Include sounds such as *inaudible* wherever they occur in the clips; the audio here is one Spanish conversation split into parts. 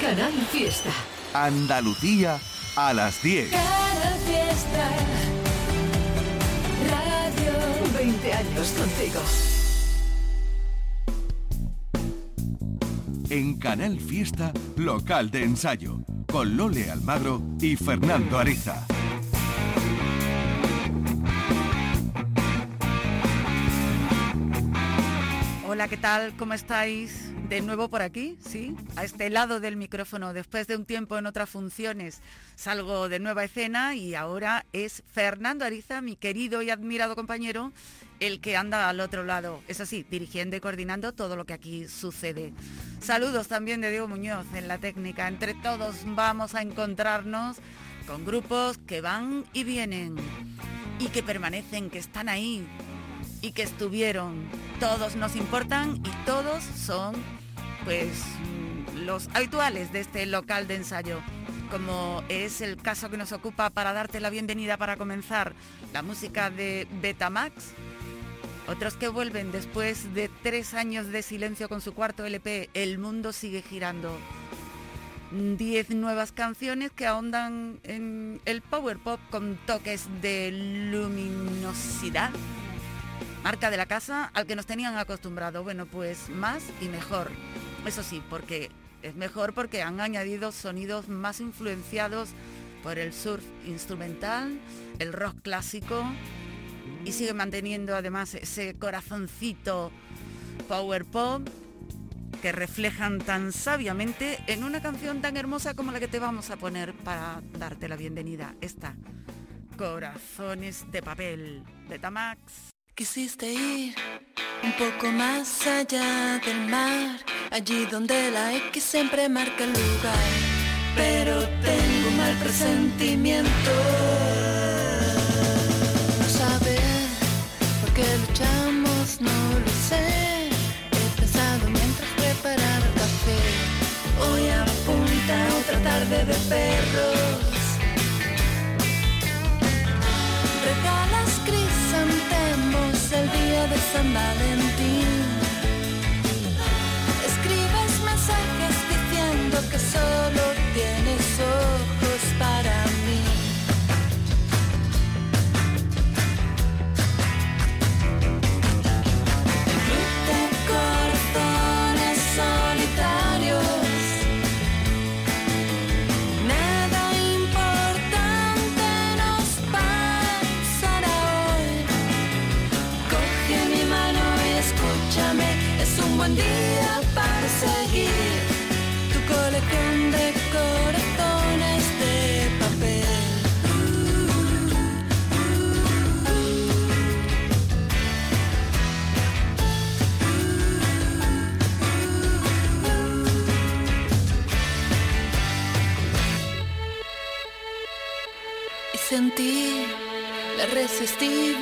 Canal Fiesta. Andalucía a las 10. Canal Fiesta. Radio 20 años contigo. En Canal Fiesta, local de ensayo, con Lole Almagro y Fernando Ariza. Hola, ¿qué tal? ¿Cómo estáis? De nuevo por aquí, ¿sí? A este lado del micrófono. Después de un tiempo en otras funciones, salgo de nueva escena y ahora es Fernando Ariza, mi querido y admirado compañero, el que anda al otro lado. Es así, dirigiendo y coordinando todo lo que aquí sucede. Saludos también de Diego Muñoz en la técnica. Entre todos vamos a encontrarnos con grupos que van y vienen y que permanecen, que están ahí y que estuvieron. Todos nos importan y todos son pues los habituales de este local de ensayo. Como es el caso que nos ocupa para darte la bienvenida para comenzar la música de Betamax. Otros que vuelven después de tres años de silencio con su cuarto LP, El mundo sigue girando. Diez nuevas canciones que ahondan en el power pop con toques de luminosidad marca de la casa al que nos tenían acostumbrado. Bueno, pues más y mejor. Eso sí, porque es mejor porque han añadido sonidos más influenciados por el surf instrumental, el rock clásico y sigue manteniendo además ese corazoncito power pop que reflejan tan sabiamente en una canción tan hermosa como la que te vamos a poner para darte la bienvenida. Esta, Corazones de papel, de Tamax. Quisiste ir un poco más allá del mar, allí donde la X siempre marca el lugar. Pero tengo un mal presentimiento. No saber por qué luchamos, no lo sé. He pensado mientras preparaba el café. Hoy apunta otra tarde de perros. Regalas crisantemos el día de San Valentín. Diciendo que solo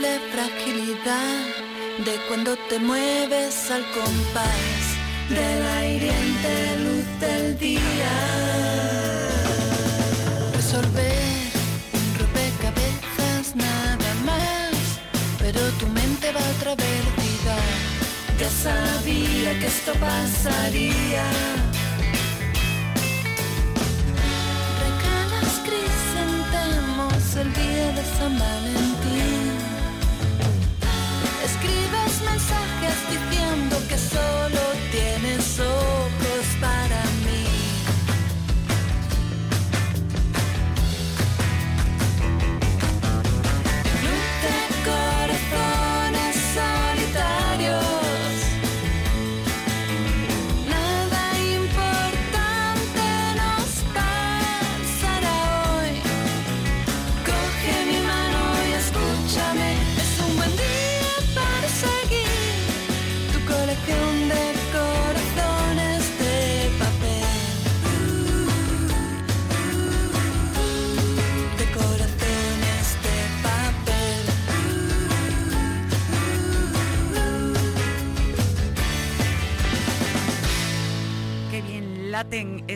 irresistible fragilidad de cuando te mueves al compás de la hiriente luz del día. Resolver un rompecabezas nada más, pero tu mente va otra velocidad. Ya sabía que esto pasaría. Regalas crisantemos el día de San Valentín.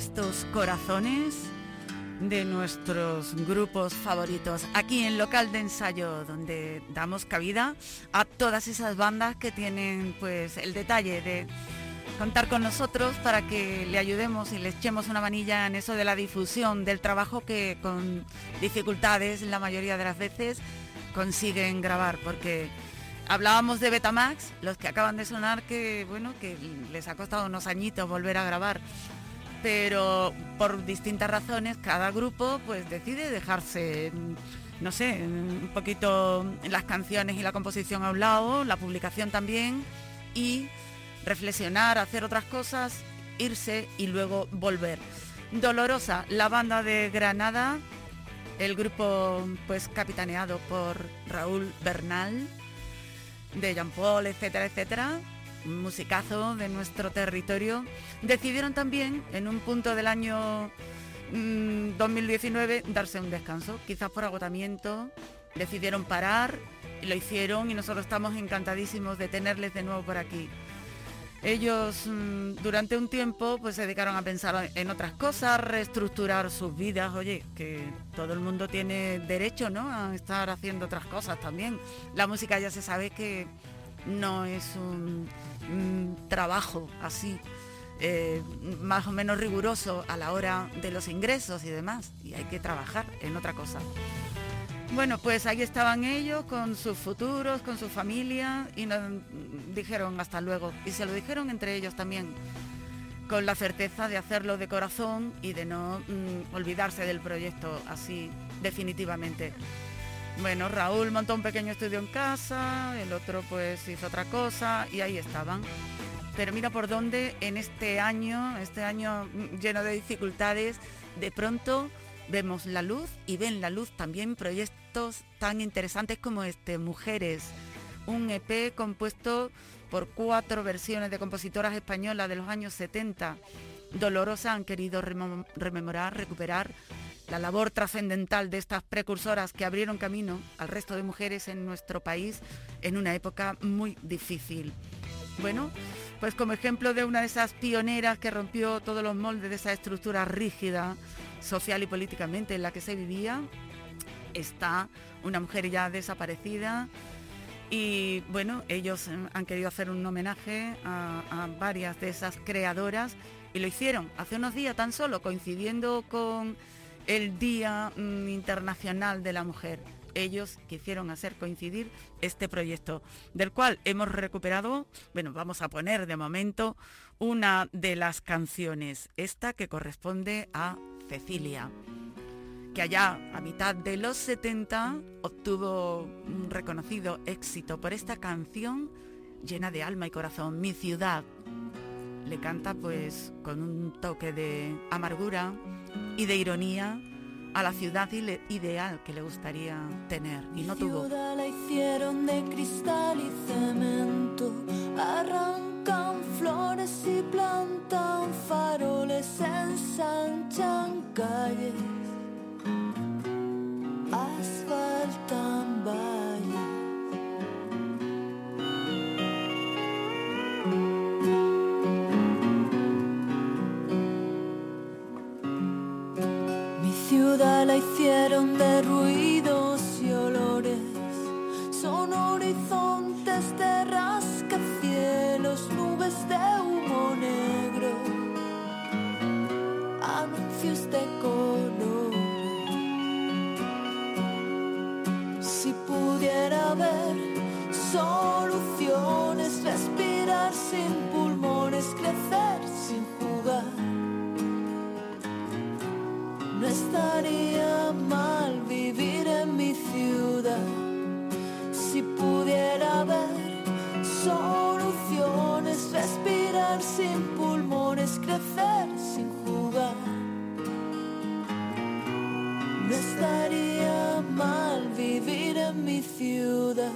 Estos corazones de nuestros grupos favoritos aquí en local de ensayo donde damos cabida a todas esas bandas que tienen pues el detalle de contar con nosotros para que le ayudemos y le echemos una manilla en eso de la difusión del trabajo que con dificultades la mayoría de las veces consiguen grabar, porque hablábamos de Betamax, los que acaban de sonar que bueno, que les ha costado unos añitos volver a grabar. Pero por distintas razones cada grupo pues decide dejarse no sé, un poquito las canciones y la composición a un lado, la publicación también y reflexionar, hacer otras cosas, irse y luego volver. Dolorosa, la banda de Granada, el grupo pues capitaneado por Raúl Bernal, de Jean Paul, etcétera, etcétera, musicazo de nuestro territorio, decidieron también en un punto del año 2019 mm, darse un descanso, quizás por agotamiento, decidieron parar, lo hicieron y nosotros estamos encantadísimos de tenerles de nuevo por aquí. Ellos mm, durante un tiempo pues se dedicaron a pensar en otras cosas, reestructurar sus vidas, oye, que todo el mundo tiene derecho, ¿no? A estar haciendo otras cosas también. La música ya se sabe que no es un, trabajo así eh, más o menos riguroso a la hora de los ingresos y demás, y hay que trabajar en otra cosa. Bueno, pues ahí estaban ellos con sus futuros, con su familia y nos dijeron hasta luego. Y se lo dijeron entre ellos también, con la certeza de hacerlo de corazón y de no mm, olvidarse del proyecto así definitivamente. Bueno, Raúl montó un pequeño estudio en casa, el otro pues hizo otra cosa y ahí estaban. Pero mira por dónde en este año, este año lleno de dificultades, de pronto vemos la luz y ven la luz también proyectos tan interesantes como este, Mujeres, un EP compuesto por cuatro versiones de compositoras españolas de los años 70. Dolorosa han querido rememorar, recuperar la labor trascendental de estas precursoras que abrieron camino al resto de mujeres en nuestro país en una época muy difícil. Bueno, pues como ejemplo de una de esas pioneras que rompió todos los moldes de esa estructura rígida, social y políticamente en la que se vivía, está una mujer ya desaparecida y bueno, ellos han querido hacer un homenaje a, varias de esas creadoras y lo hicieron hace unos días tan solo, coincidiendo con el Día mm, Internacional de la Mujer. Ellos quisieron hacer coincidir este proyecto, del cual hemos recuperado, bueno, vamos a poner de momento una de las canciones, esta que corresponde a Cecilia, que allá a mitad de los 70 obtuvo un reconocido éxito por esta canción llena de alma y corazón, Mi ciudad. Le canta pues con un toque de amargura y de ironía a la ciudad ideal que le gustaría tener y no tuvo. la hicieron de cristal y cemento, arrancan flores y plantan faroles, ensanchan calles, asfaltan valles. La hicieron de ruidos y olores, son horizontes de rascacielos, nubes de humo negro, anuncios de color. Si pudiera ver soluciones, respirar sin pulmones, crecer sin No estaría mal vivir en mi ciudad si pudiera ver soluciones, respirar sin pulmones, crecer sin jugar. No estaría mal vivir en mi ciudad.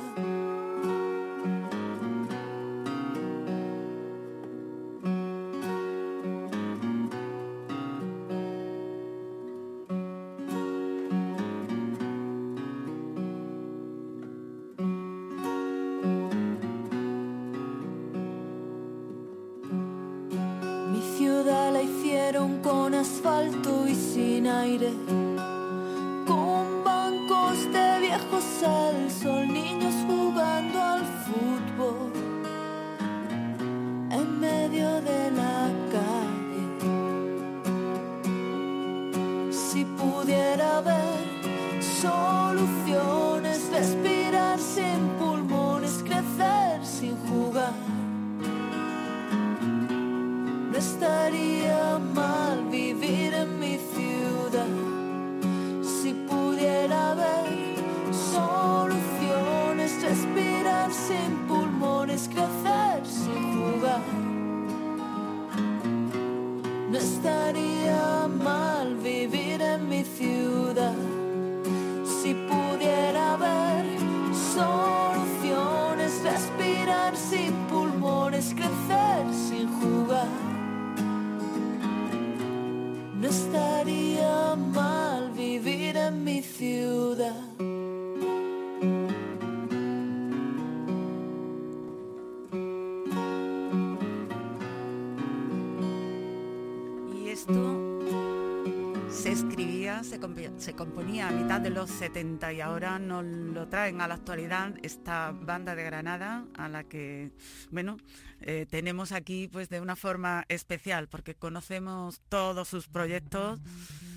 Los 70 y ahora nos lo traen a la actualidad esta banda de Granada a la que, bueno, eh, tenemos aquí pues de una forma especial porque conocemos todos sus proyectos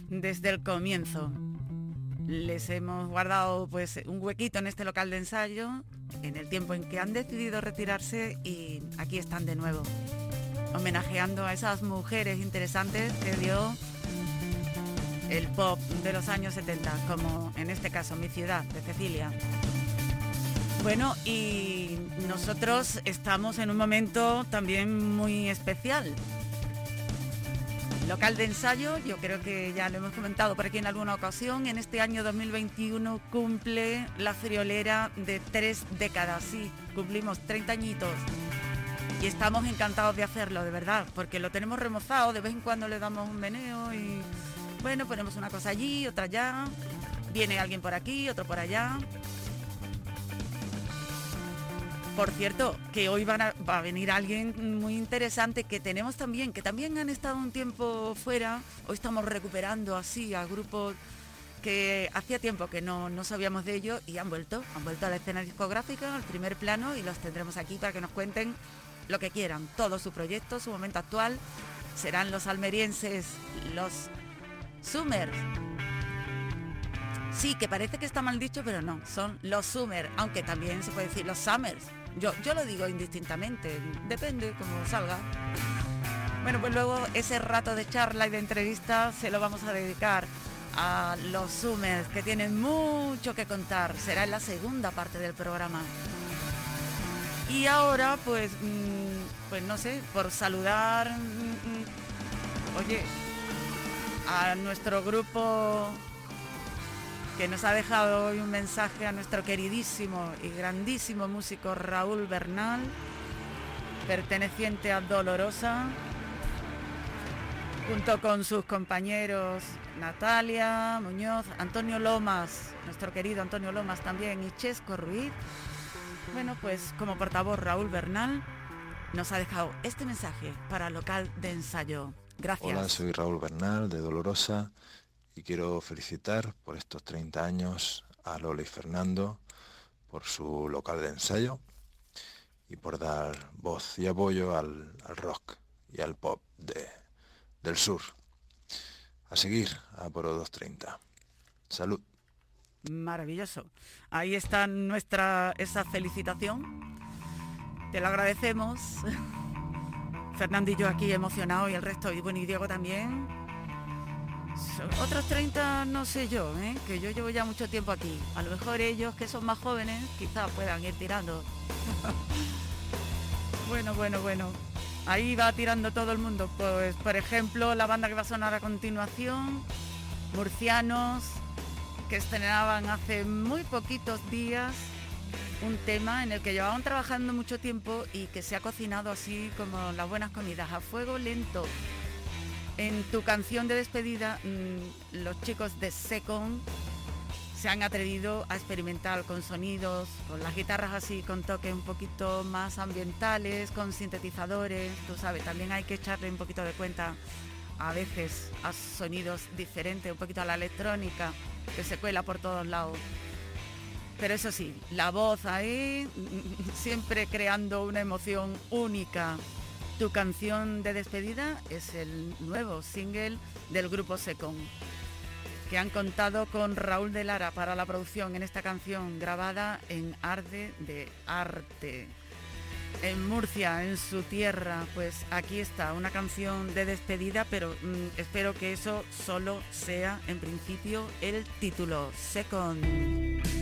desde el comienzo. Les hemos guardado pues un huequito en este local de ensayo en el tiempo en que han decidido retirarse y aquí están de nuevo homenajeando a esas mujeres interesantes que dio el pop de los años 70, como en este caso mi ciudad, de Cecilia. Bueno, y nosotros estamos en un momento también muy especial. Local de ensayo, yo creo que ya lo hemos comentado por aquí en alguna ocasión, en este año 2021 cumple la friolera de tres décadas, sí, cumplimos 30 añitos. Y estamos encantados de hacerlo, de verdad, porque lo tenemos remozado, de vez en cuando le damos un meneo y bueno, ponemos una cosa allí, otra allá, viene alguien por aquí, otro por allá. Por cierto, que hoy van a- va a venir alguien muy interesante que tenemos también, que también han estado un tiempo fuera. Hoy estamos recuperando así a grupos que hacía tiempo que no, no sabíamos de ellos y han vuelto, han vuelto a la escena discográfica, al primer plano y los tendremos aquí para que nos cuenten lo que quieran, todo su proyecto, su momento actual. Serán los almerienses, los Summers. Sí, que parece que está mal dicho, pero no, son los Summers, aunque también se puede decir los Summers. Yo, yo lo digo indistintamente, depende como salga. Bueno, pues luego ese rato de charla y de entrevista se lo vamos a dedicar a los Summers, que tienen mucho que contar. Será en la segunda parte del programa. Y ahora, pues, mm, pues no sé, por saludar, mm, mm, oye, a nuestro grupo que nos ha dejado hoy un mensaje a nuestro queridísimo y grandísimo músico Raúl Bernal, perteneciente a Dolorosa, junto con sus compañeros Natalia Muñoz, Antonio Lomas, nuestro querido Antonio Lomas también, y Chesco Ruiz. Bueno, pues como portavoz Raúl Bernal nos ha dejado este mensaje para local de ensayo. Gracias. Hola, soy Raúl Bernal de Dolorosa y quiero felicitar por estos 30 años a Lola y Fernando por su local de ensayo y por dar voz y apoyo al, al rock y al pop de, del sur. A seguir a por 230. Salud. Maravilloso. Ahí está nuestra esa felicitación. Te lo agradecemos. *laughs* Fernando y yo aquí emocionados y el resto, y bueno, y Diego también. Otros 30 no sé yo, ¿eh? que yo llevo ya mucho tiempo aquí. A lo mejor ellos que son más jóvenes quizás puedan ir tirando. *laughs* bueno, bueno, bueno. Ahí va tirando todo el mundo. Pues, por ejemplo, la banda que va a sonar a continuación, Murcianos, que estrenaban hace muy poquitos días un tema en el que llevaban trabajando mucho tiempo y que se ha cocinado así como las buenas comidas, a fuego lento. En tu canción de despedida, mm, los chicos de Secon se han atrevido a experimentar con sonidos, con las guitarras así, con toques un poquito más ambientales, con sintetizadores, tú sabes, también hay que echarle un poquito de cuenta a veces a sonidos diferentes, un poquito a la electrónica, que se cuela por todos lados. Pero eso sí, la voz ahí, *laughs* siempre creando una emoción única. Tu canción de despedida es el nuevo single del grupo Secon. que han contado con Raúl de Lara para la producción en esta canción grabada en Arde de Arte. En Murcia, en su tierra, pues aquí está, una canción de despedida, pero mm, espero que eso solo sea en principio el título, Second.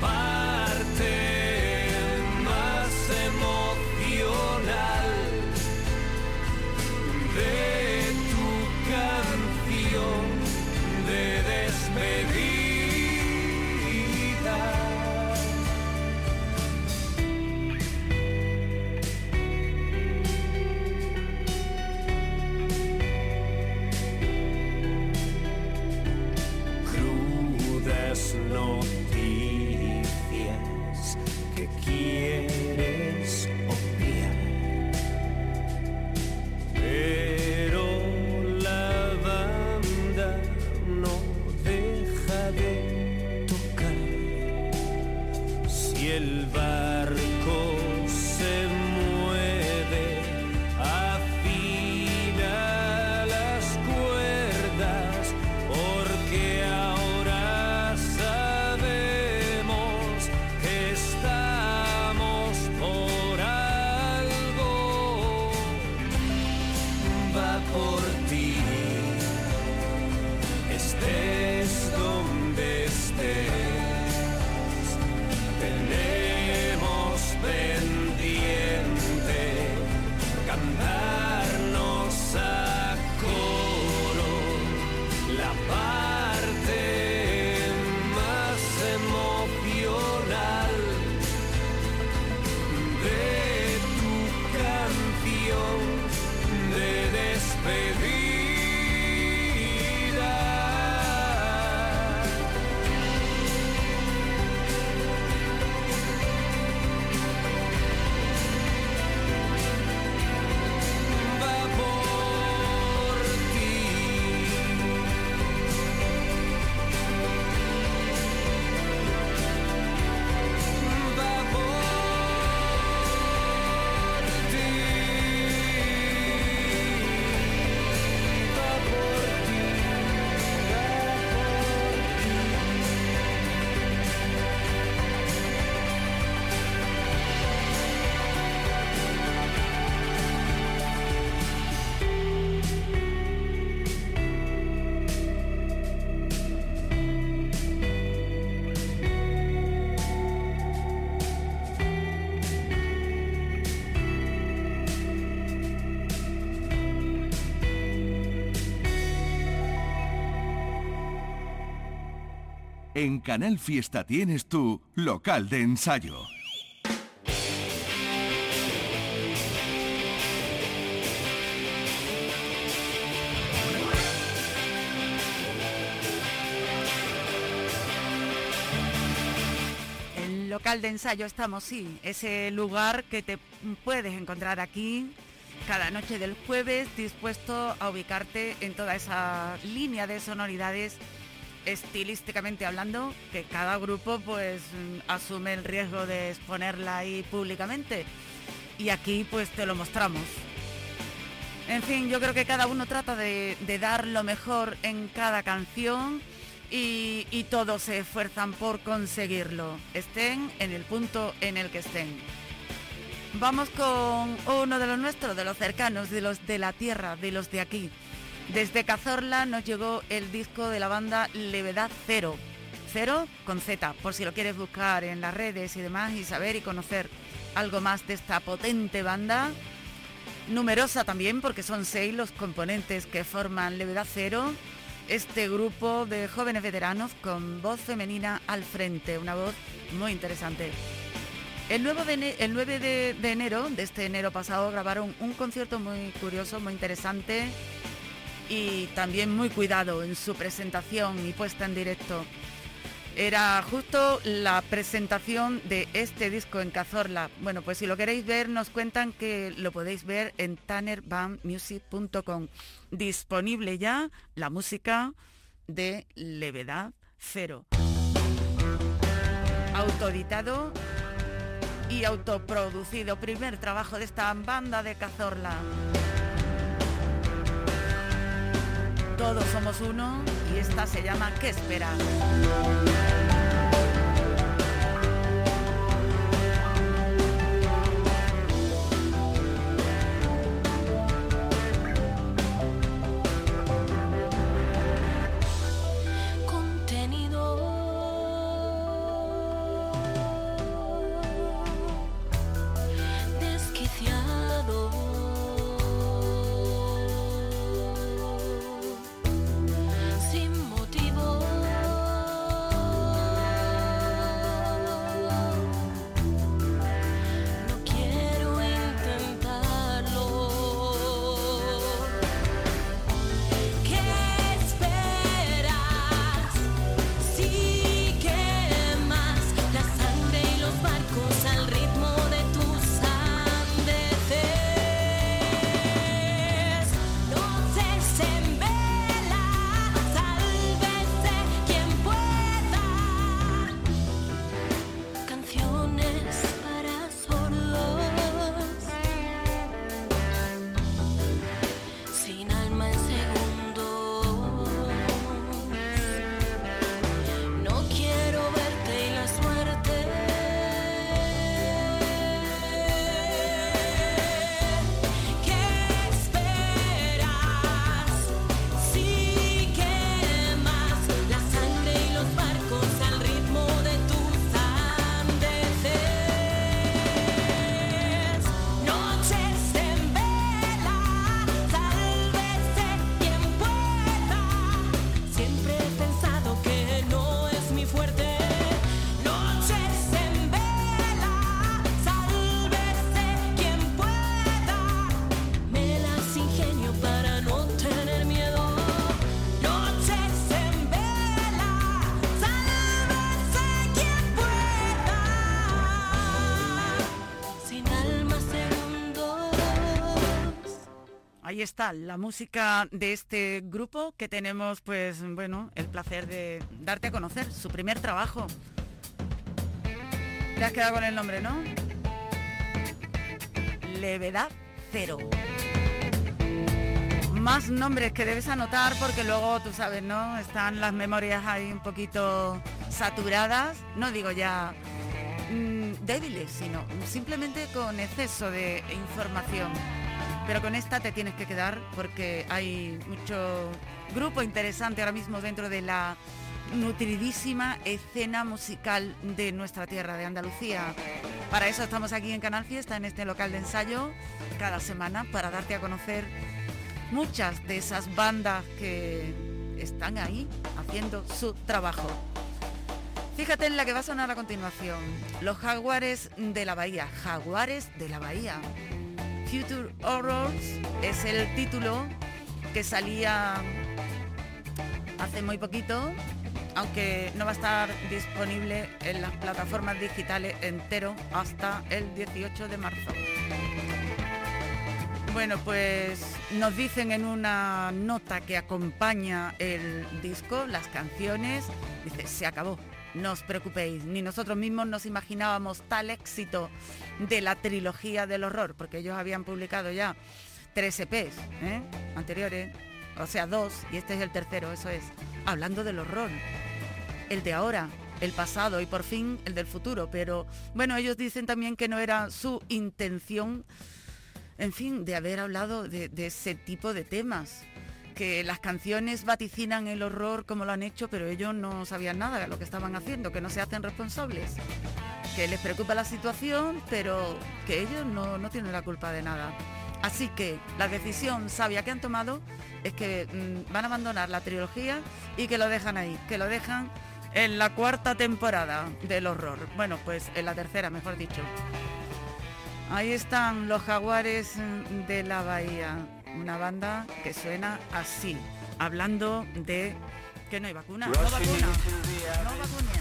La En Canal Fiesta tienes tu local de ensayo. El local de ensayo estamos, sí, ese lugar que te puedes encontrar aquí cada noche del jueves, dispuesto a ubicarte en toda esa línea de sonoridades estilísticamente hablando, que cada grupo pues asume el riesgo de exponerla ahí públicamente. Y aquí pues te lo mostramos. En fin, yo creo que cada uno trata de, de dar lo mejor en cada canción y, y todos se esfuerzan por conseguirlo, estén en el punto en el que estén. Vamos con uno de los nuestros, de los cercanos, de los de la tierra, de los de aquí. Desde Cazorla nos llegó el disco de la banda Levedad Cero. Cero con Z, por si lo quieres buscar en las redes y demás y saber y conocer algo más de esta potente banda. Numerosa también porque son seis los componentes que forman Levedad Cero. Este grupo de jóvenes veteranos con voz femenina al frente, una voz muy interesante. El, nuevo el 9 de, de enero, de este enero pasado, grabaron un concierto muy curioso, muy interesante y también muy cuidado en su presentación y puesta en directo. Era justo la presentación de este disco en Cazorla. Bueno, pues si lo queréis ver, nos cuentan que lo podéis ver en tannerbandmusic.com. Disponible ya la música de Levedad Cero. Autoeditado y autoproducido. Primer trabajo de esta banda de Cazorla. Todos somos uno y esta se llama ¿Qué esperas? Ahí está la música de este grupo que tenemos, pues bueno, el placer de darte a conocer, su primer trabajo. Te has quedado con el nombre, ¿no? Levedad Cero. Más nombres que debes anotar porque luego, tú sabes, ¿no? Están las memorias ahí un poquito saturadas. No digo ya mm, débiles, sino simplemente con exceso de información. Pero con esta te tienes que quedar porque hay mucho grupo interesante ahora mismo dentro de la nutridísima escena musical de nuestra tierra, de Andalucía. Para eso estamos aquí en Canal Fiesta, en este local de ensayo, cada semana, para darte a conocer muchas de esas bandas que están ahí haciendo su trabajo. Fíjate en la que va a sonar a continuación. Los jaguares de la bahía. Jaguares de la bahía. Future Horrors es el título que salía hace muy poquito, aunque no va a estar disponible en las plataformas digitales entero hasta el 18 de marzo. Bueno, pues nos dicen en una nota que acompaña el disco, las canciones, dice, se acabó, no os preocupéis, ni nosotros mismos nos imaginábamos tal éxito de la trilogía del horror, porque ellos habían publicado ya tres EPs ¿eh? anteriores, o sea, dos, y este es el tercero, eso es, hablando del horror, el de ahora, el pasado y por fin el del futuro, pero bueno, ellos dicen también que no era su intención en fin, de haber hablado de, de ese tipo de temas. Que las canciones vaticinan el horror como lo han hecho, pero ellos no sabían nada de lo que estaban haciendo, que no se hacen responsables. Que les preocupa la situación, pero que ellos no, no tienen la culpa de nada. Así que la decisión sabia que han tomado es que mm, van a abandonar la trilogía y que lo dejan ahí, que lo dejan en la cuarta temporada del horror. Bueno, pues en la tercera, mejor dicho. Ahí están los jaguares mm, de la bahía, una banda que suena así, hablando de que no hay vacuna, no vacuna, no vacuna.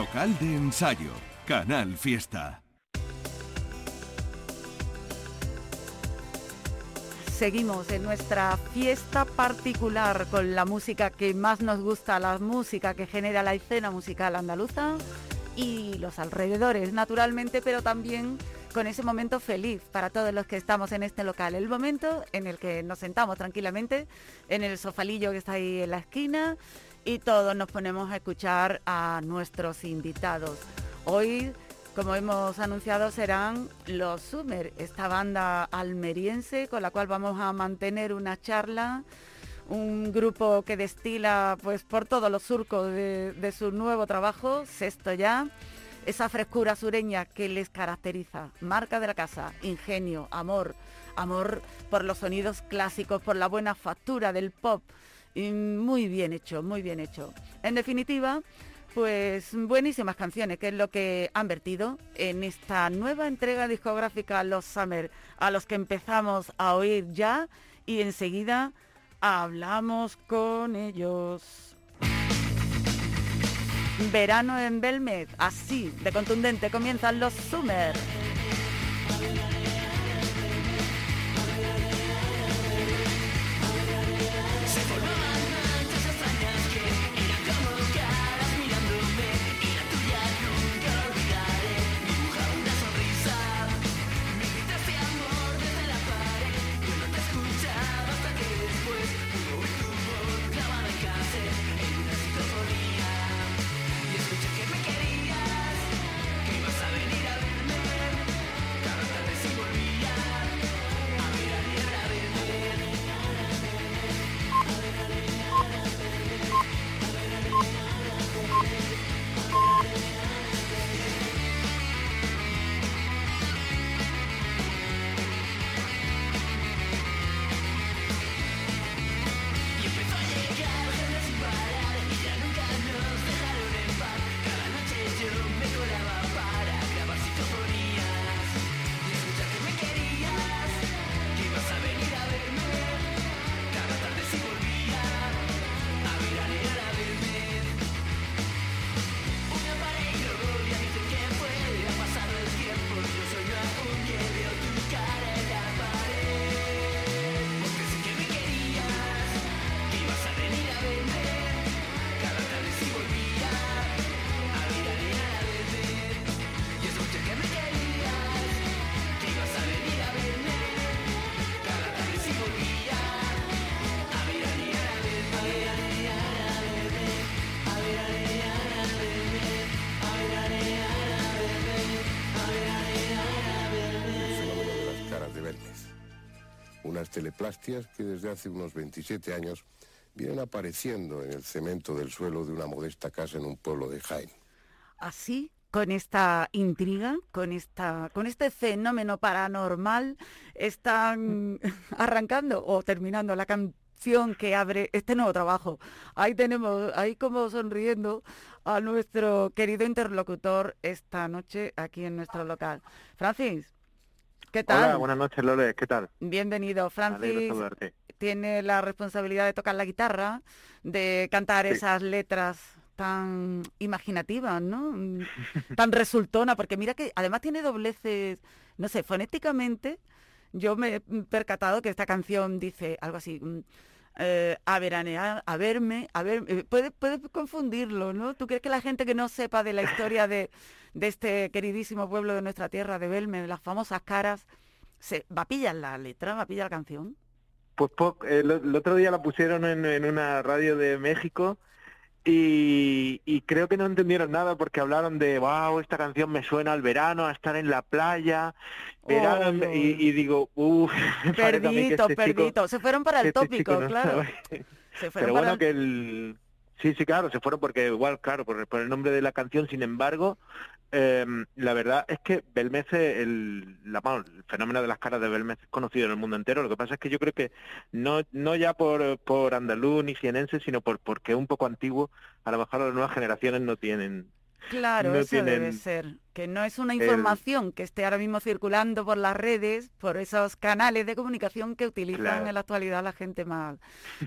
Local de ensayo, Canal Fiesta. Seguimos en nuestra fiesta particular con la música que más nos gusta, la música que genera la escena musical andaluza y los alrededores, naturalmente, pero también con ese momento feliz para todos los que estamos en este local. El momento en el que nos sentamos tranquilamente en el sofalillo que está ahí en la esquina y todos nos ponemos a escuchar a nuestros invitados. Hoy como hemos anunciado, serán los Summer, esta banda almeriense con la cual vamos a mantener una charla, un grupo que destila pues por todos los surcos de, de su nuevo trabajo, sexto ya, esa frescura sureña que les caracteriza, marca de la casa, ingenio, amor, amor por los sonidos clásicos, por la buena factura del pop, y muy bien hecho, muy bien hecho. En definitiva, pues buenísimas canciones, que es lo que han vertido en esta nueva entrega discográfica Los Summer, a los que empezamos a oír ya y enseguida hablamos con ellos. Verano en Belmed, así de contundente comienzan los Summer. Las teleplastias que desde hace unos 27 años vienen apareciendo en el cemento del suelo de una modesta casa en un pueblo de Jaén. Así, con esta intriga, con, esta, con este fenómeno paranormal, están *laughs* arrancando o terminando la canción que abre este nuevo trabajo. Ahí tenemos, ahí como sonriendo a nuestro querido interlocutor esta noche aquí en nuestro local. Francis, ¿qué tal? Hola, buenas noches, Lole, ¿qué tal? Bienvenido, Francis. tiene la responsabilidad de tocar la guitarra, de cantar Sí. esas letras tan imaginativas, ¿no? Mm, Tan resultona, porque mira que además tiene dobleces, no sé, fonéticamente, yo me he percatado que esta canción dice algo así, mm, eh, a veranear, a verme, a ver, eh, puede, puede confundirlo, ¿no? ¿Tú crees que la gente que no sepa de la historia de, de este queridísimo pueblo de nuestra tierra, de Belme, de las famosas caras, se va a pillar la letra, va a pillar la canción? Pues po- el, el otro día la pusieron en, en una radio de México y, y creo que no entendieron nada porque hablaron de, wow, esta canción me suena al verano, a estar en la playa, verano, Oh, y, y digo, uff, *laughs* Perdito, perdito. Se fueron para el este tópico, claro. Se fueron Pero para bueno, el- que el... Sí, sí, claro, se fueron porque igual, claro, por, por el nombre de la canción, sin embargo, em, la verdad es que Belmez, el, la, bueno, el fenómeno de las caras de Belmez es conocido en el mundo entero. Lo que pasa es que yo creo que no, no ya por, por andaluz ni jienense, sino por porque es un poco antiguo, a lo mejor las nuevas generaciones no tienen. Claro, no eso debe ser. Que no es una el- información que esté ahora mismo circulando por las redes, por esos canales de comunicación que utilizan Claro. en la actualidad la gente más,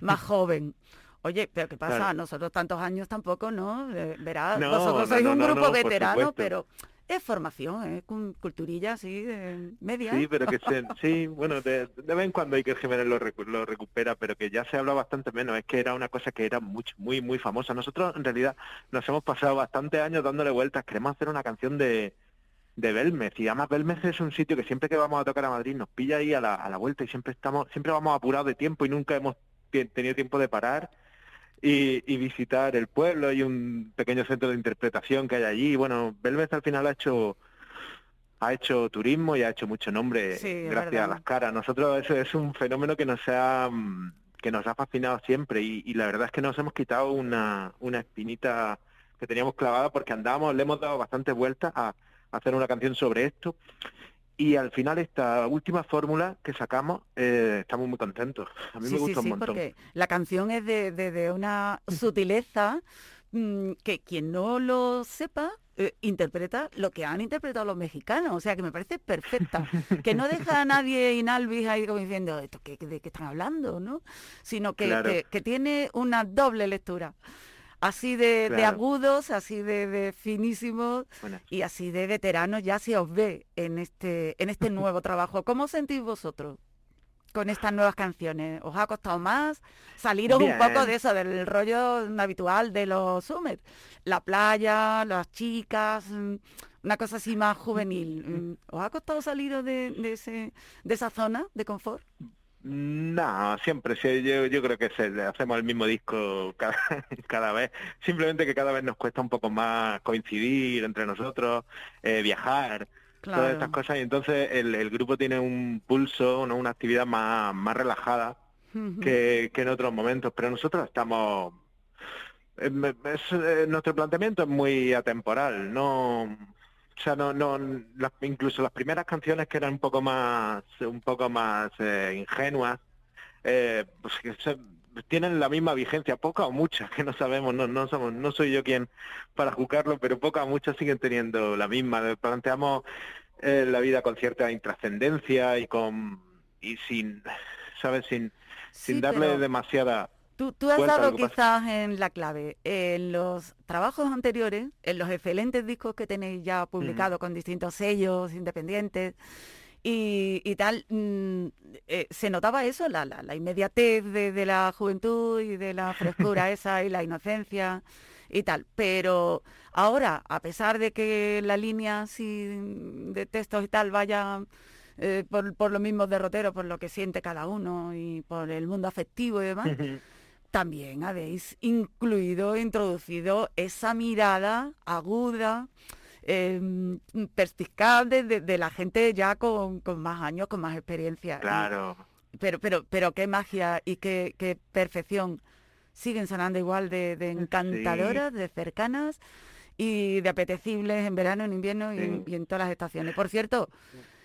más joven. *laughs* Oye, pero ¿qué pasa? Claro. Nosotros tantos años tampoco, ¿no? Eh, verás, No, vosotros no, sois no, un grupo veterano, pero es formación, es cul- culturilla así de media. Sí, pero que se, *laughs* sí, bueno, de, de vez en cuando hay que Jiménez lo, recu- lo recupera, pero que ya se habla bastante menos. Es que era una cosa que era mucho, muy, muy famosa. Nosotros, en realidad, nos hemos pasado bastantes años dándole vueltas. Queremos hacer una canción de, de Belmez. Y además Belmez es un sitio que siempre que vamos a tocar a Madrid nos pilla ahí a la, a la vuelta y siempre estamos, siempre vamos apurados de tiempo y nunca hemos tenido tiempo de parar. Y, y visitar el pueblo y un pequeño centro de interpretación que hay allí. Bueno, Belmez al final ha hecho ha hecho turismo y ha hecho mucho nombre Sí, gracias verdad. a las caras. Nosotros eso es un fenómeno que nos ha mm, que nos ha fascinado siempre y, y la verdad es que nos hemos quitado una, una espinita que teníamos clavada porque andamos, le hemos dado bastantes vueltas a, a hacer una canción sobre esto y al final esta última fórmula que sacamos eh, estamos muy contentos. A mí Sí, me sí, gusta sí, un montón. porque la canción es de, de- de una sutileza mm, que quien no lo sepa eh, interpreta lo que han interpretado los mexicanos, o sea que me parece perfecta, que no deja a nadie inalvis ahí como diciendo esto ¿qué- de qué están hablando, ¿no? Sino que, Claro. que- que tiene una doble lectura, así de, agudos, así de, de finísimos y así de veteranos ya se os ve en este, en este *laughs* nuevo trabajo. ¿Cómo os sentís vosotros con estas nuevas canciones? ¿Os ha costado más saliros un poco de eso, del rollo habitual de los Summers? La playa, las chicas, mm, una cosa así más juvenil. *laughs* Mm, ¿Os ha costado saliros de, de, ese, de esa zona de confort? No, siempre, sí, yo, yo creo que se, hacemos el mismo disco cada, *laughs* cada vez, simplemente que cada vez nos cuesta un poco más coincidir entre nosotros, eh, viajar, todas estas cosas, y entonces el, el grupo tiene un pulso, ¿no? una actividad más, más relajada que, que en otros momentos, pero nosotros estamos... eh, es, eh, nuestro planteamiento es muy atemporal, no... O sea, no, no, las- incluso las primeras canciones que eran un poco más, un poco más eh, ingenuas, eh, pues se- tienen la misma vigencia, poca o mucha, *laughs* que no sabemos, no, no somos, no soy yo quien para juzgarlo, pero poca o mucha siguen teniendo la misma. Planteamos eh, la vida con cierta intrascendencia y con y sin, sabes, sin, Sí, sin darle pero- demasiada Tú, tú has dado quizás en la clave. En los trabajos anteriores, en los excelentes discos que tenéis ya publicados con distintos sellos independientes y, y tal, mm, eh, se notaba eso, la, la, la inmediatez de, de la juventud y de la frescura *laughs* esa y la inocencia y tal. Pero ahora, a pesar de que la línea así de textos y tal vaya eh, por, por los mismos derroteros, por lo que siente cada uno y por el mundo afectivo y demás, también habéis incluido, introducido esa mirada aguda, eh, perspicaz de, de- de la gente ya con, con más años, con más experiencia. Y- Claro. pero, pero, pero qué magia y qué, qué perfección. Siguen sonando igual de, de encantadoras, de cercanas y de apetecibles en verano, en invierno y, en todas las estaciones. Por cierto,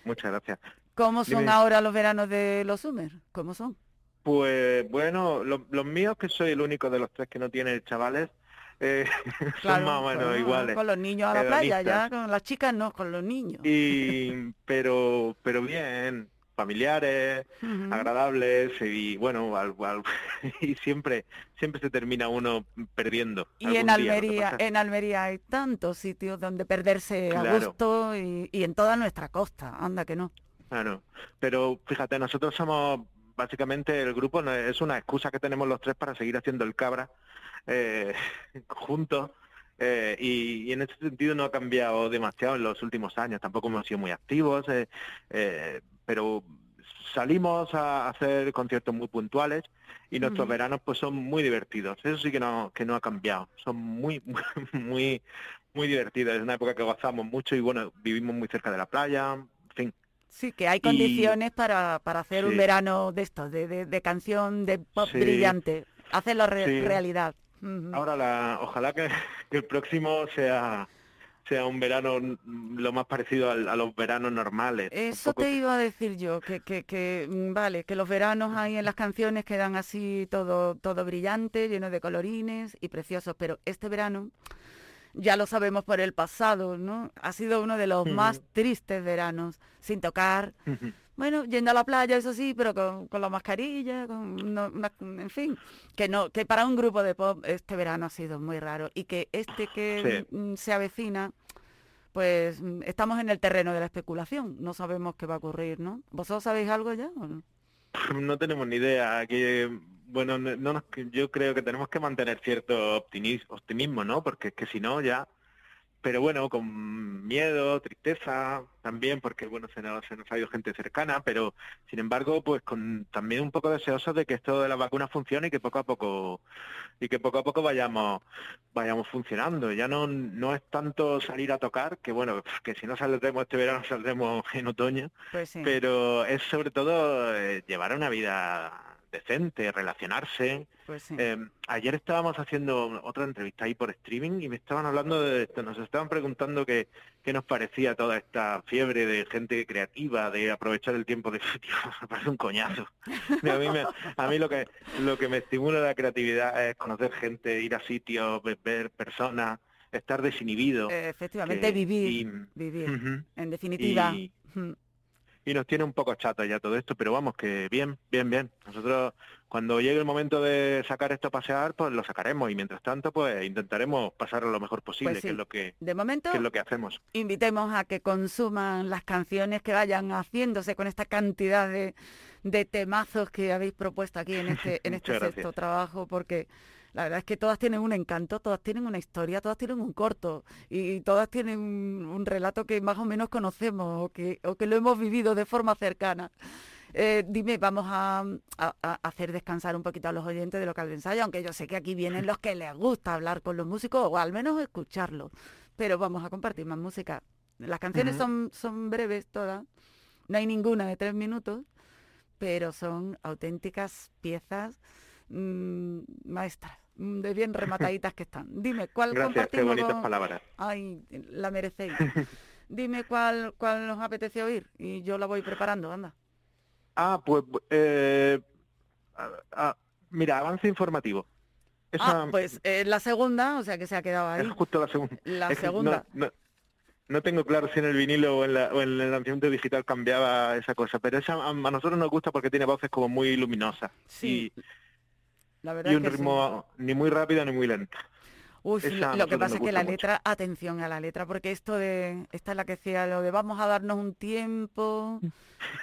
Muchas gracias. ¿cómo son Dime. ahora los veranos de los Summer? ¿Cómo son? Pues bueno, lo- los míos, que soy el único de los tres que no tiene chavales, eh, *laughs* son más o menos con- iguales. Con los niños a la playa, ya, con las chicas no, con los niños. Y, pero, pero bien, familiares, agradables y bueno, al- al- *laughs* y siempre, siempre se termina uno perdiendo. Y en Almería, en Almería hay tantos sitios donde perderse a Claro. gusto y, y en toda nuestra costa, anda que no. Claro, pero fíjate, nosotros somos básicamente el grupo, no- es una excusa que tenemos los tres para seguir haciendo el cabra eh, *laughs* juntos eh, y, y en ese sentido no ha cambiado demasiado en los últimos años, tampoco hemos sido muy activos, eh, pero salimos a hacer conciertos muy puntuales y nuestros veranos pues son muy divertidos, eso sí que no, que no ha cambiado, son muy, muy, *laughs* muy, muy divertidos, es una época que gozamos mucho y bueno, vivimos muy cerca de la playa. Sí, que hay Y- condiciones para, para hacer un verano de estos, de, de, de canción, de pop Sí. brillante, hacerlo re- Sí. realidad. Ahora la, ojalá que, que el próximo sea sea un verano lo más parecido al- a los veranos normales. Eso te iba a decir yo, que, que, que mm, vale, que los veranos ahí en las canciones quedan así todo, todo brillante, lleno de colorines y preciosos, pero este verano, ya lo sabemos por el pasado, ¿no? Ha sido uno de los más tristes veranos, sin tocar, bueno, yendo a la playa, eso sí, pero con, con la mascarilla, con no- una- en fin, que no, que para un grupo de pop este verano ha sido muy raro y que este que Sí. se avecina, pues mm, estamos en el terreno de la especulación, no sabemos qué va a ocurrir, ¿no? ¿Vosotros sabéis algo ya o no? No tenemos ni idea. Que, bueno, no, no nos- yo creo que tenemos que mantener cierto optimis- optimismo, ¿no? Porque es que si no, ya... Pero bueno, con miedo, tristeza también, porque bueno, se nos, se nos ha ido gente cercana, pero sin embargo, pues con también un poco deseosos de que esto de la vacuna funcione y que poco a poco y que poco a poco vayamos vayamos funcionando. Ya no no es tanto salir a tocar, que bueno, que si no saldremos este verano saldremos en otoño, Pues sí. pero es sobre todo eh, llevar una vida decente, relacionarse. Pues sí. Eh, ayer estábamos haciendo otra entrevista ahí por streaming y me estaban hablando de esto, nos estaban preguntando qué, qué nos parecía toda esta fiebre de gente creativa, de aprovechar el tiempo de *laughs* tío, me parece un coñazo. *laughs* A mí, me- a mí lo que lo que me estimula la creatividad es conocer gente, ir a sitios, ve- ver personas, estar desinhibido. Efectivamente, que- vivir, y- vivir, en definitiva. y-. y nos tiene un poco chato ya todo esto, pero vamos, que bien, bien, bien. Nosotros cuando llegue el momento de sacar esto a pasear, pues lo sacaremos y mientras tanto, pues intentaremos pasarlo lo mejor posible, Pues sí. que es lo que, De momento, que es lo que hacemos. invitemos a que consuman las canciones que vayan haciéndose con esta cantidad de, de temazos que habéis propuesto aquí en este, en *laughs* este sexto gracias. trabajo, porque la verdad es que todas tienen un encanto, todas tienen una historia, todas tienen un corto y todas tienen un, un relato que más o menos conocemos o que, o que lo hemos vivido de forma cercana. Eh, dime, vamos a, a- a hacer descansar un poquito a los oyentes de local de ensayo, aunque yo sé que aquí vienen los que les gusta hablar con los músicos o al menos escucharlos, pero vamos a compartir más música. Las canciones son, son breves todas, no hay ninguna de tres minutos, pero son auténticas piezas mm, maestras, mm, de bien *laughs* remataditas que están. Dime, ¿cuál Gracias, qué bonitas con- palabras. Ay, la merecéis. *laughs* Dime cuál, cuál nos apetece oír y yo la voy preparando, anda. Ah, pues, eh, ah, ah, mira, avance informativo. Esa Ah, pues eh, la segunda, o sea que se ha quedado ahí. es justo la segunda. La Es que no- segunda. No, no tengo claro si en el vinilo o en, la, o en el lanzamiento digital cambiaba esa cosa, pero esa a, a nosotros nos gusta porque tiene voces como muy luminosas Sí, y, la verdad y un que sí. ritmo ni muy rápido ni muy lento. Uf, esa lo- que pasa es que la mucho. letra, atención a la letra, porque esto de, esta es la que decía lo de vamos a darnos un tiempo,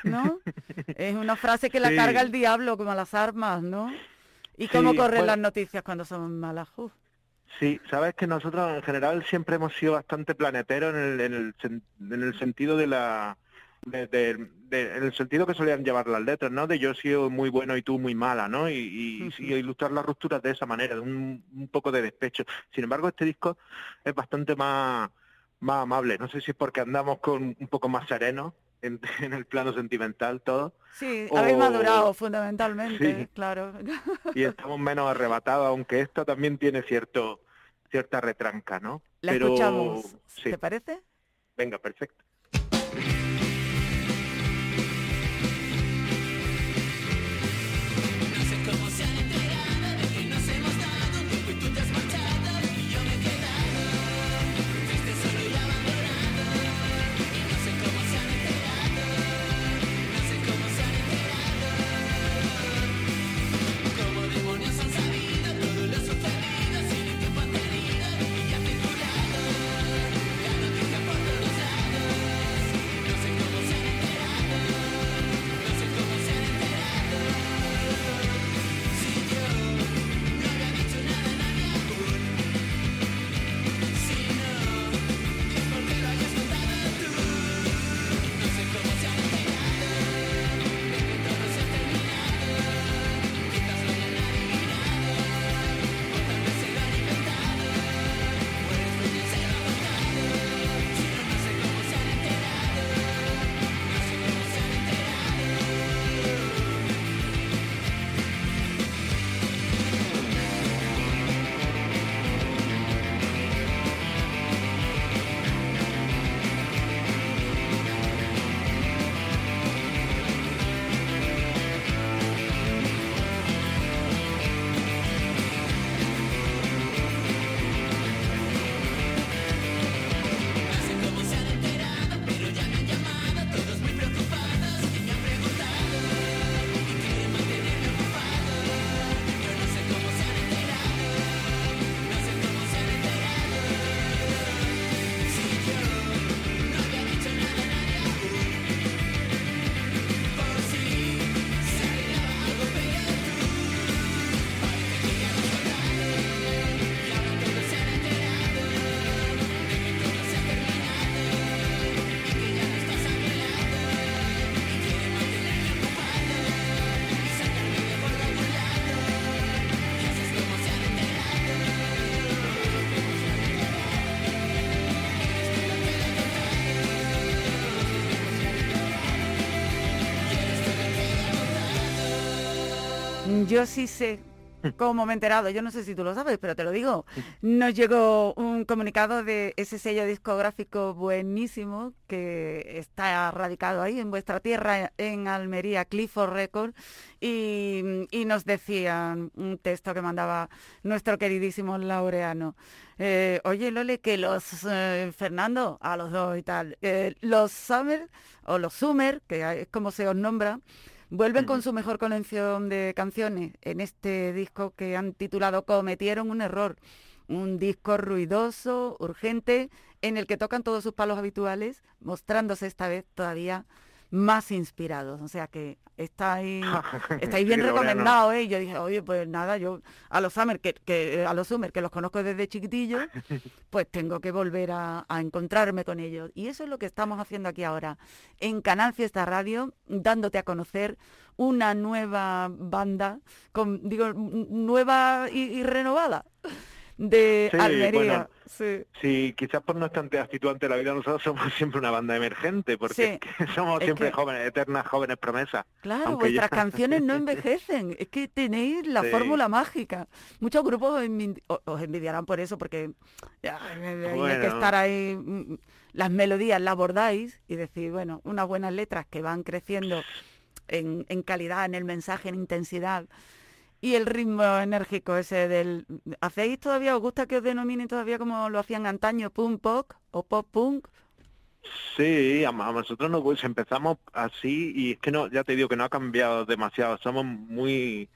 ¿no? *laughs* es una frase que la Sí. carga el diablo como las armas, ¿no? ¿Y cómo Sí, corren bueno. las noticias cuando son malas? Uf. Sí, sabes que nosotros en general siempre hemos sido bastante planeteros en el, en el, en el sentido de la de, de- de- en el sentido que solían llevar las letras, ¿no? De yo he sido muy bueno y tú muy mala, ¿no? Y, y, y ilustrar las rupturas de esa manera, de un, un poco de despecho. Sin embargo, este disco es bastante más más amable. No sé si es porque andamos con un poco más serenos en, *laughs* en el plano sentimental todo. Sí, habéis o- madurado fundamentalmente, Sí. claro. y estamos menos arrebatados, aunque esta también tiene cierto cierta retranca, ¿no? La Pero escuchamos, sí, ¿te parece? venga, perfecto. Yo sí sé cómo me he enterado, yo no sé si tú lo sabes, pero te lo digo. Nos llegó un comunicado de ese sello discográfico buenísimo que está radicado ahí en vuestra tierra, en Almería, Clifford Record, y, y nos decían un texto que mandaba nuestro queridísimo Laureano. Eh, Oye, Lole, que los eh, Fernando, a los dos y tal, eh, los Summer o los Summer, que es como se os nombra, vuelven con su mejor colección de canciones en este disco que han titulado Cometieron un error. Un disco ruidoso, urgente, en el que tocan todos sus palos habituales, mostrándose esta vez todavía más inspirados. O sea que estáis, *laughs* estáis bien Sí, recomendados, ¿eh? Y Yo dije, oye, pues nada, yo a los Summer, que, que a los Summer, que los conozco desde chiquitillos, *laughs* pues tengo que volver a, a encontrarme con ellos. Y eso es lo que estamos haciendo aquí ahora, en Canal Fiesta Radio, dándote a conocer una nueva banda, con, digo, nueva y, y renovada, de Sí, Almería. bueno, Sí. Sí, quizás por nuestra actitud ante la vida nosotros *laughs* somos siempre una banda emergente, porque Sí, es que *laughs* somos es siempre que- jóvenes, eternas jóvenes promesas. Claro, ya- vuestras *laughs* canciones no envejecen, es que tenéis la fórmula mágica. Muchos grupos os, envidiarán por eso, porque ya, hay que Bueno. estar ahí, mm, las melodías las abordáis y decir, bueno, unas buenas letras que van creciendo en, en calidad, en el mensaje, en intensidad. Y el ritmo enérgico ese del... ¿Hacéis todavía, os gusta que os denominen todavía como lo hacían antaño, punk pop o pop punk? Sí, a, a nosotros nos pues, empezamos así y es que no, ya te digo que no ha cambiado demasiado, somos muy,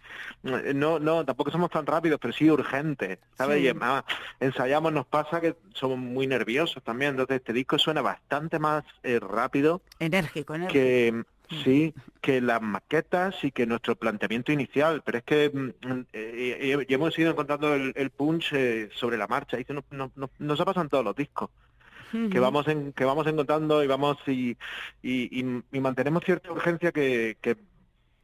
no, no, tampoco somos tan rápidos, pero sí urgentes, ¿sabes? Sí. Y además ensayamos, nos pasa que somos muy nerviosos también, entonces este disco suena bastante más eh, rápido Enérgico, enérgico. que sí, que las maquetas y que nuestro planteamiento inicial, pero es que mm, eh, eh, y hemos ido encontrando el, el punch eh, sobre la marcha, y no, no, no- nos ha pasado en todos los discos que vamos en, que vamos encontrando y vamos y, y, y- y mantenemos cierta urgencia que, que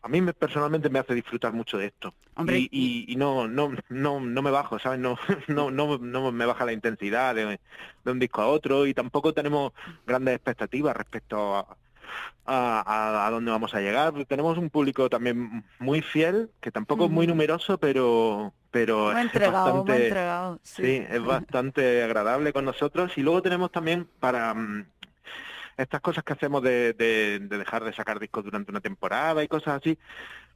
a mí me- personalmente me hace disfrutar mucho de esto. Hombre, y, y- y no no no no me bajo sabes no *laughs* no no no me baja la intensidad de, de un disco a otro y tampoco tenemos grandes expectativas respecto a, a, a, a dónde vamos a llegar. Tenemos un público también muy fiel, que tampoco es muy numeroso, pero pero es entregado, bastante, entregado. Sí. sí, es bastante agradable con nosotros. Y luego tenemos también para mm, estas cosas que hacemos de, de- de dejar de sacar discos durante una temporada y cosas así,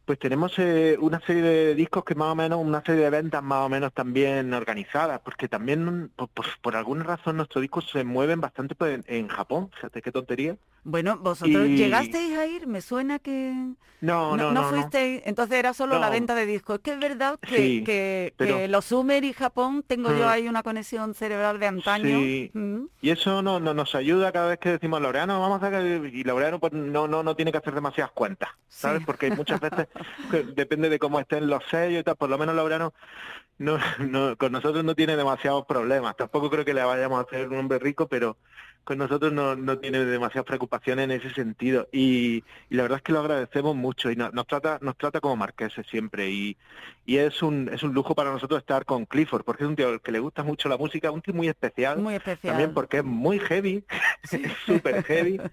pues tenemos eh, una serie de discos que más o menos, una serie de ventas más o menos también organizadas, porque también por, por- por alguna razón nuestros discos se mueven bastante pues, en, en Japón, fíjate qué tontería. Bueno, vosotros Y- llegasteis a ir, me suena que No, no, no, no. fuisteis, entonces era solo la No. venta de discos. Es que es verdad que, Sí, que, pero- que los Sumer y Japón tengo yo Mm. ahí una conexión cerebral de antaño. Sí. Mm. Y eso no, no- nos ayuda cada vez que decimos Laureano, vamos a y Laureano pues no, no, no tiene que hacer demasiadas cuentas, ¿sabes? Sí. Porque muchas veces *laughs* depende de cómo estén los sellos y tal, por lo menos Laureano no, no, con nosotros no tiene demasiados problemas. Tampoco creo que le vayamos a hacer un hombre rico, pero con nosotros no, no tiene demasiadas preocupaciones en ese sentido. Y, y la verdad es que lo agradecemos mucho y no- nos trata, nos trata como marqueses siempre. Y, y es un, es un lujo para nosotros estar con Clifford, porque es un tío al que le gusta mucho la música, un tío muy especial. Muy especial. También porque es muy heavy, *laughs* es súper heavy. *laughs*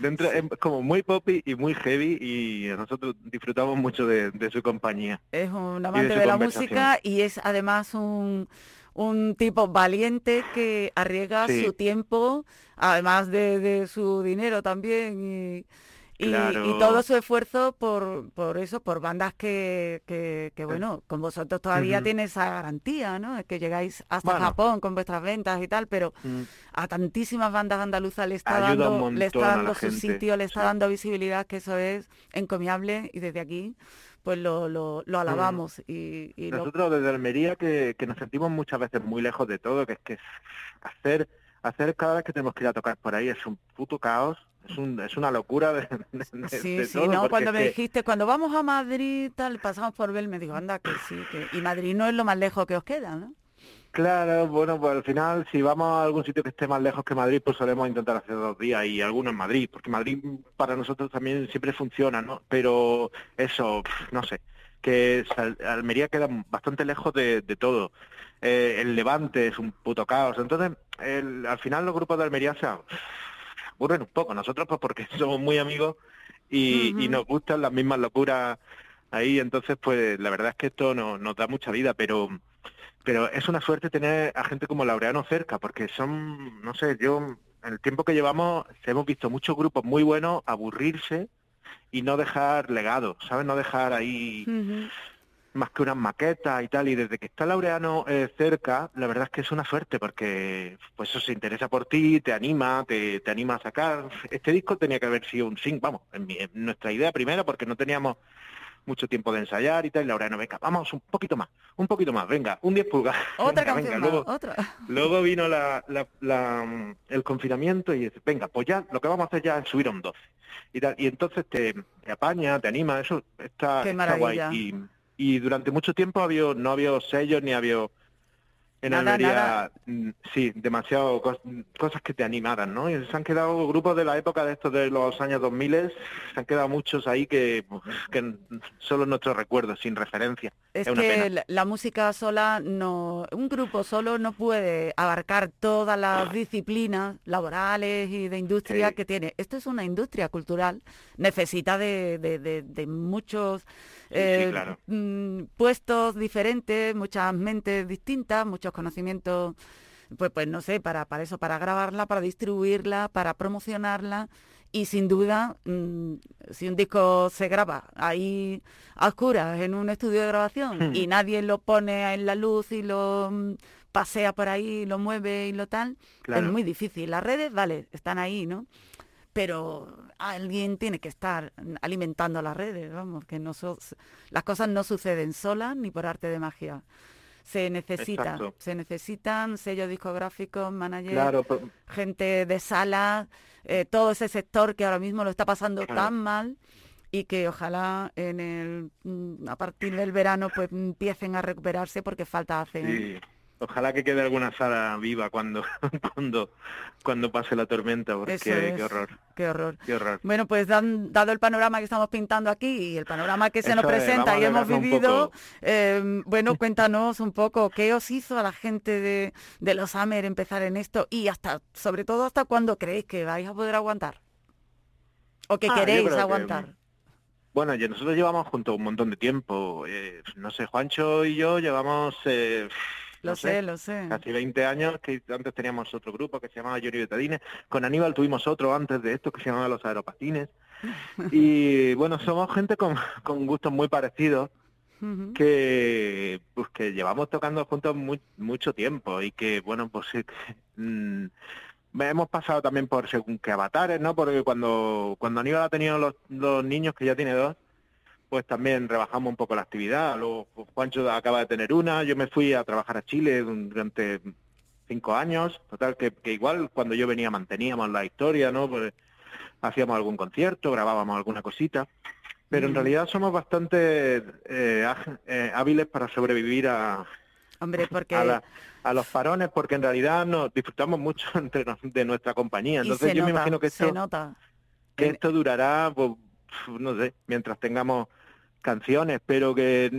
Dentro, es como muy poppy y muy heavy y nosotros disfrutamos mucho de, de su compañía. Es un amante de, la música y es además un, un tipo valiente que arriesga Sí. su tiempo, además de, de su dinero también y, y- todo su esfuerzo por, por eso, por bandas que, que, que, bueno, con vosotros todavía Ujú. tiene esa garantía, ¿no? Es que llegáis hasta Bueno. Japón con vuestras ventas y tal, pero Mm. a tantísimas bandas andaluzas le está Ayuda dando, le está dando su gente, sitio, le está sí. dando visibilidad, que eso es encomiable y desde aquí pues lo, lo, lo alabamos y, y lo- Nosotros desde Almería que, que nos sentimos muchas veces muy lejos de todo, que es que hacer hacer cada vez que tenemos que ir a tocar por ahí es un puto caos, es un, es una locura de, Sí, de sí, todo, no, cuando me que- dijiste, cuando vamos a Madrid, tal, pasamos por Bel, me digo, anda, que sí, que... Y Madrid no es lo más lejos que os queda, ¿no? Claro, bueno, pues al final si vamos a algún sitio que esté más lejos que Madrid, pues solemos intentar hacer dos días y algunos en Madrid, porque Madrid para nosotros también siempre funciona, ¿no? Pero eso, no sé, que Almería queda bastante lejos de, de todo. Eh, el Levante es un puto caos. Entonces, el- al final los grupos de Almería se ab- aburren un poco. Nosotros pues porque *laughs* somos muy amigos y, y nos gustan las mismas locuras ahí, entonces pues la verdad es que esto no, nos da mucha vida, pero pero es una suerte tener a gente como Laureano cerca, porque son, no sé, yo en el tiempo que llevamos hemos visto muchos grupos muy buenos aburrirse y no dejar legado, ¿sabes? No dejar ahí más que unas maquetas y tal, y desde que está Laureano eh, cerca, la verdad es que es una suerte, porque pues eso se interesa por ti, te anima, te, te anima a sacar. Este disco tenía que haber sido un sing, vamos, en, mi- en nuestra idea primero, porque no teníamos mucho tiempo de ensayar y tal, y Laureano, venga, vamos un poquito más, un poquito más, venga, un 10 pulgadas. *laughs* Otra venga, canción venga, más, luego, otra. Luego vino la, la- la, mm, el confinamiento y dice, venga, pues ya lo que vamos a hacer ya es subir a un 12. Y, tal, y entonces te, te apaña, te anima, eso está, Qué está guay. Y, y durante mucho tiempo había, no había sellos ni había en Nada, Almería, nada. mm, sí, demasiado cos- cosas que te animaran, ¿no? Y se han quedado grupos de la época de estos de los años 2000, se han quedado muchos ahí que, que solo nuestros recuerdos, sin referencia. Es Es que la, la música sola no, un grupo solo no puede abarcar todas las disciplinas laborales y de industria Sí. que tiene. Esto es una industria cultural, necesita de, de- de- de muchos sí, eh, claro. mm, puestos diferentes, muchas mentes distintas, muchos conocimientos, pues, pues no sé, para, para eso, para grabarla, para distribuirla, para promocionarla. Y sin duda, mm, si un disco se graba ahí a oscuras en un estudio de grabación Hmm. y nadie lo pone en la luz y lo mm, pasea por ahí, lo mueve y lo tal, Claro. es muy difícil. Las redes, vale, están ahí, ¿no? Pero alguien tiene que estar alimentando las redes, vamos, que no so- las cosas no suceden solas ni por arte de magia. Se necesitan, Exacto. se necesitan sellos discográficos, managers, Claro, pero- gente de sala, eh, todo ese sector que ahora mismo lo está pasando Claro. tan mal y que ojalá en el mm, a partir del verano pues empiecen a recuperarse porque falta hace. Sí, ojalá que quede alguna sala viva cuando *laughs* cuando cuando pase la tormenta, porque es. qué horror, Qué horror. qué horror. Bueno, pues dan- dado el panorama que estamos pintando aquí y el panorama que se nos es, presenta y hemos vivido, eh, bueno, cuéntanos un poco qué os hizo a la gente de, de los Amer empezar en esto y hasta, sobre todo, hasta cuándo creéis que vais a poder aguantar. ¿O que Ah, queréis creo que, aguantar? Bueno, ya nosotros llevamos juntos un montón de tiempo. eh, no sé, Juancho y yo llevamos, eh, Lo no sé, lo sé. casi 20 años, que antes teníamos otro grupo que se llamaba Yuri Betadines. Con Aníbal tuvimos otro antes de esto que se llamaba Los Aeropatines. *laughs* Y bueno, somos gente con, con gustos muy parecidos que pues que llevamos tocando juntos mu- mucho tiempo y que bueno pues que, mm, hemos pasado también por según qué avatares no porque cuando cuando Aníbal ha tenido los, los niños que ya tiene dos pues también rebajamos un poco la actividad luego Juancho acaba de tener una yo me fui a trabajar a Chile durante cinco años total que, que igual cuando yo venía manteníamos la historia no pues hacíamos algún concierto grabábamos alguna cosita pero en Mm. realidad somos bastante eh, eh, hábiles para sobrevivir a, Hombre, porque... a, la- a los parones, porque en realidad nos disfrutamos mucho *laughs* entre nos- de nuestra compañía. Entonces yo me imagino que se esto, nota. que esto durará, pues, no sé, mientras tengamos canciones, pero que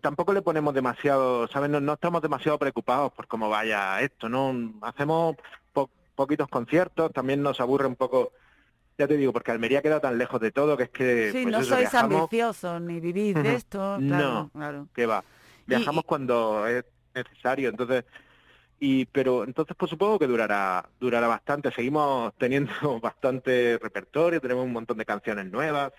tampoco le ponemos demasiado, ¿sabes? No, no estamos demasiado preocupados por cómo vaya esto, ¿no? Hacemos po- poquitos conciertos, también nos aburre un poco, ya te digo, porque Almería queda tan lejos de todo que es que... Sí, pues no eso, sois viajamos- ambiciosos ni vivís de esto. Claro, No. claro. que va. Viajamos y- cuando es necesario, entonces y pero entonces pues supongo que durará durará bastante. Seguimos teniendo *laughs* bastante repertorio, tenemos un montón de canciones nuevas,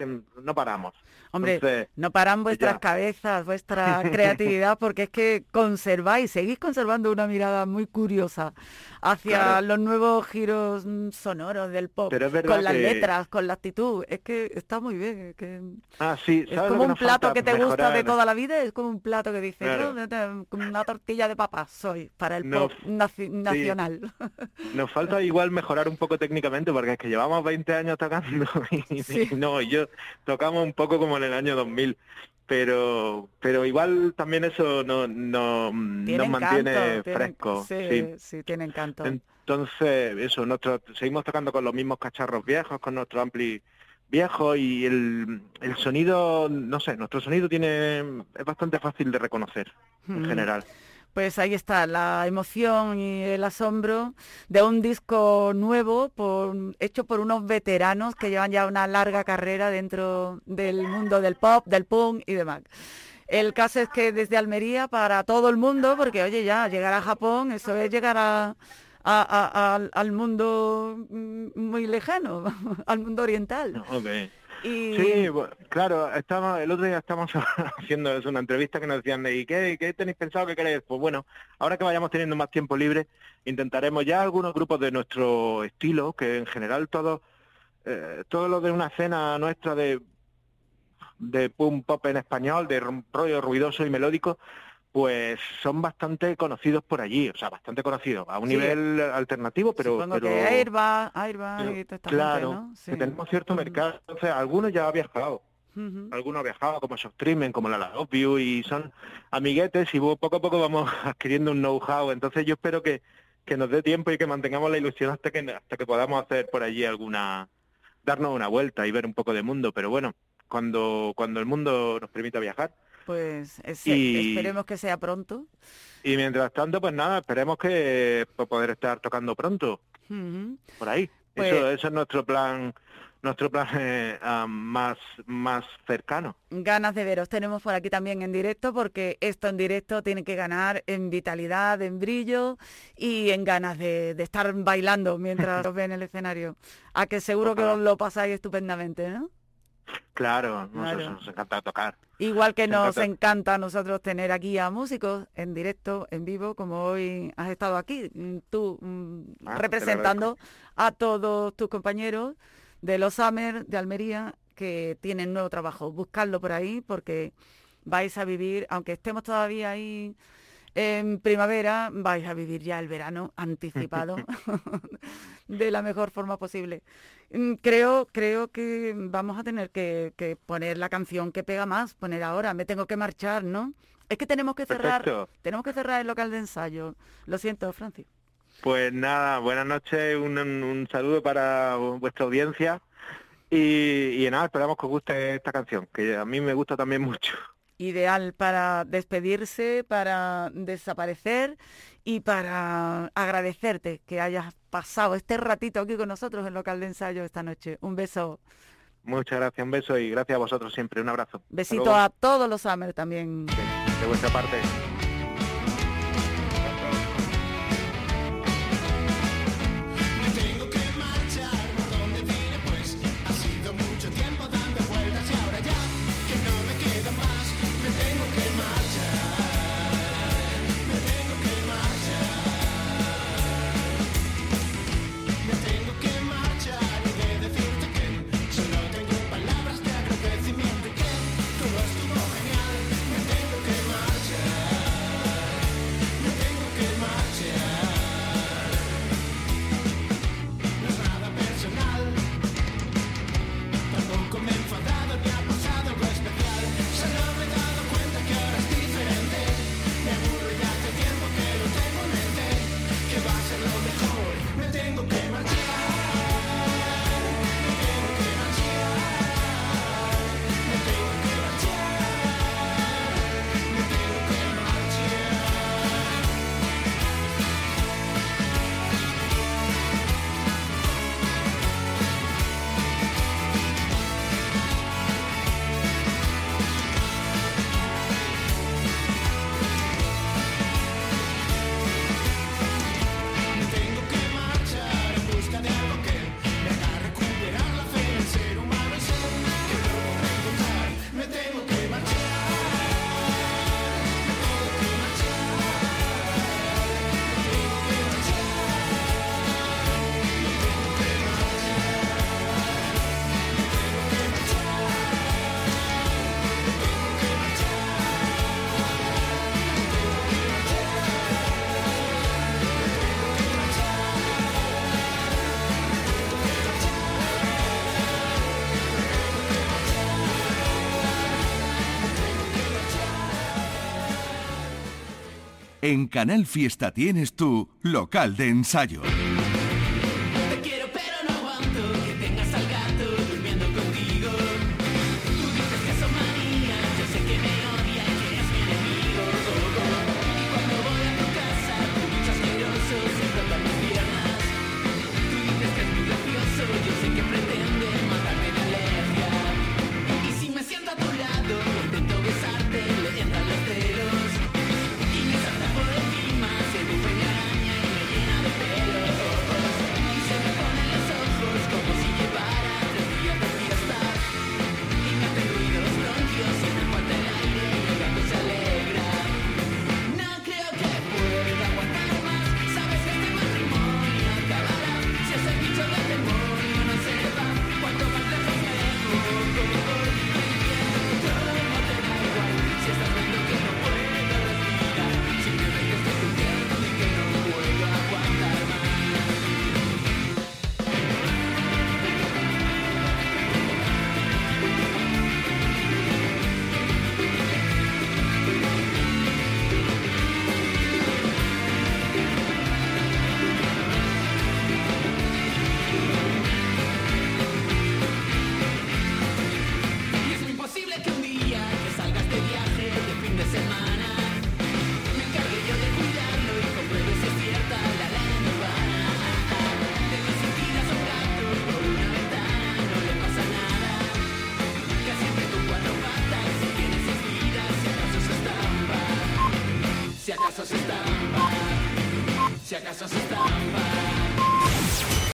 no paramos. Hombre, Entonces, no paran vuestras ya. cabezas, vuestra *laughs* creatividad, porque es que conserváis, seguís conservando una mirada muy curiosa hacia Claro. los nuevos giros mm, sonoros del pop, Pero es con las que- letras, con la actitud. Es que está muy bien. es que ah, sí, es ¿sabes lo como un plato que te gusta de toda la vida, es como un plato que dices, Claro. "Yo, te- como una tortilla de papas soy para el No, pop naci- nacional. *laughs* Nos falta igual mejorar un poco técnicamente porque es que llevamos 20 años tocando *laughs* y, Sí. y no, y yo tocamos un poco como en el año 2000, pero pero igual también eso no, no, Tiene nos mantiene. Sí, sí. sí, tiene encanto. Entonces, eso, nosotros seguimos tocando con los mismos cacharros viejos, con nuestro ampli viejo y el, el sonido, no sé, nuestro sonido tiene es bastante fácil de reconocer en Mm. general. Pues ahí está, la emoción y el asombro de un disco nuevo hecho por unos veteranos que llevan ya una larga carrera dentro del mundo del pop, del punk y demás. El caso es que desde Almería para todo el mundo, porque oye ya, llegar a Japón, eso es llegar al, mundo mm, muy lejano, *laughs* al mundo oriental. Y Sí, claro, estamos, el otro día estamos *laughs* haciendo eso, una entrevista que nos decían, ¿y qué, qué tenéis pensado que queréis? Pues bueno, ahora que vayamos teniendo más tiempo libre, intentaremos ya algunos grupos de nuestro estilo, que en general todo, eh, todo lo de una escena nuestra de, de punk pop en español, de rollo ruidoso y melódico, pues son bastante conocidos por allí, o sea, bastante conocidos, a un Sí. nivel alternativo, pero... supongo pero... que Airbag, Airbag pero, y toda esta claro, gente, ¿no? Sí. que tenemos cierto mercado. Entonces, algunos ya han viajado, Ujú. algunos han viajado como Streaming, como la You, y son amiguetes y poco a poco vamos *laughs* adquiriendo un know-how. Entonces yo espero que, que nos dé tiempo y que mantengamos la ilusión hasta que, hasta que podamos hacer por allí alguna, darnos una vuelta y ver un poco de mundo. Pero bueno, cuando, cuando el mundo nos permita viajar. Pues es- Y- esperemos que sea pronto. Y mientras tanto, pues nada, esperemos que pues, poder estar tocando pronto por ahí. Pues- Eso, eso es nuestro plan, nuestro plan eh, ah, más, más cercano. Ganas de veros tenemos por aquí también en directo porque esto en directo tiene que ganar en vitalidad, en brillo y en ganas de, de estar bailando mientras *laughs* os ve en el escenario. A que seguro que os lo pasáis estupendamente, ¿no? Claro, Claro. Nos, nos encanta tocar. Igual que nos encanta. encanta a nosotros tener aquí a músicos en directo, en vivo, como hoy has estado aquí, mm, tú mm, Ah, representando a todos tus compañeros de los Summer de Almería que tienen nuevo trabajo. Buscadlo por ahí porque vais a vivir, aunque estemos todavía ahí en primavera, vais a vivir ya el verano anticipado *laughs* de la mejor forma posible. Mm, Creo, creo que vamos a tener que, que poner la canción que pega más, poner ahora, me tengo que marchar, ¿no? Es que tenemos que cerrar, Perfecto. tenemos que cerrar el local de ensayo. Lo siento, Francis. Pues nada, buenas noches, un saludo para vuestra audiencia y, y nada, esperamos que os guste esta canción, que a mí me gusta también mucho. Ideal para despedirse, para desaparecer y para agradecerte que hayas pasado este ratito aquí con nosotros en local de ensayo esta noche. Un beso. Muchas gracias, un beso y gracias a vosotros siempre. Un abrazo. Besito a todos los Summer también. De vuestra parte. En Canal Fiesta tienes tu local de ensayo.